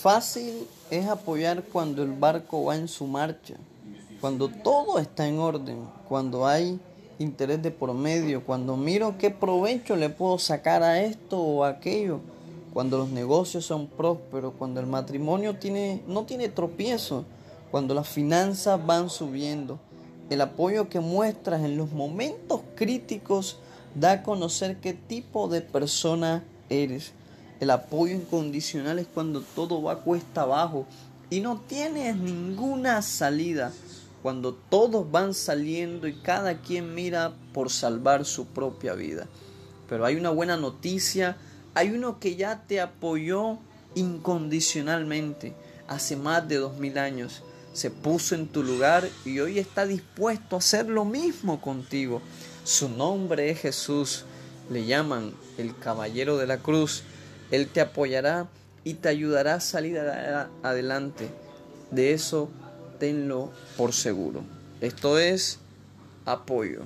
Fácil es apoyar cuando el barco va en su marcha, cuando todo está en orden, cuando hay interés de por medio, cuando miro qué provecho le puedo sacar a esto o a aquello, cuando los negocios son prósperos, cuando el matrimonio tiene, no tiene tropiezo, cuando las finanzas van subiendo. El apoyo que muestras en los momentos críticos da a conocer qué tipo de persona eres. El apoyo incondicional es cuando todo va cuesta abajo y no tienes ninguna salida. Cuando todos van saliendo y cada quien mira por salvar su propia vida. Pero hay una buena noticia, hay uno que ya te apoyó incondicionalmente hace más de dos mil años. Se puso en tu lugar y hoy está dispuesto a hacer lo mismo contigo. Su nombre es Jesús. Le llaman el Caballero de la Cruz. Él te apoyará y te ayudará a salir adelante. De eso tenlo por seguro. Esto es apoyo.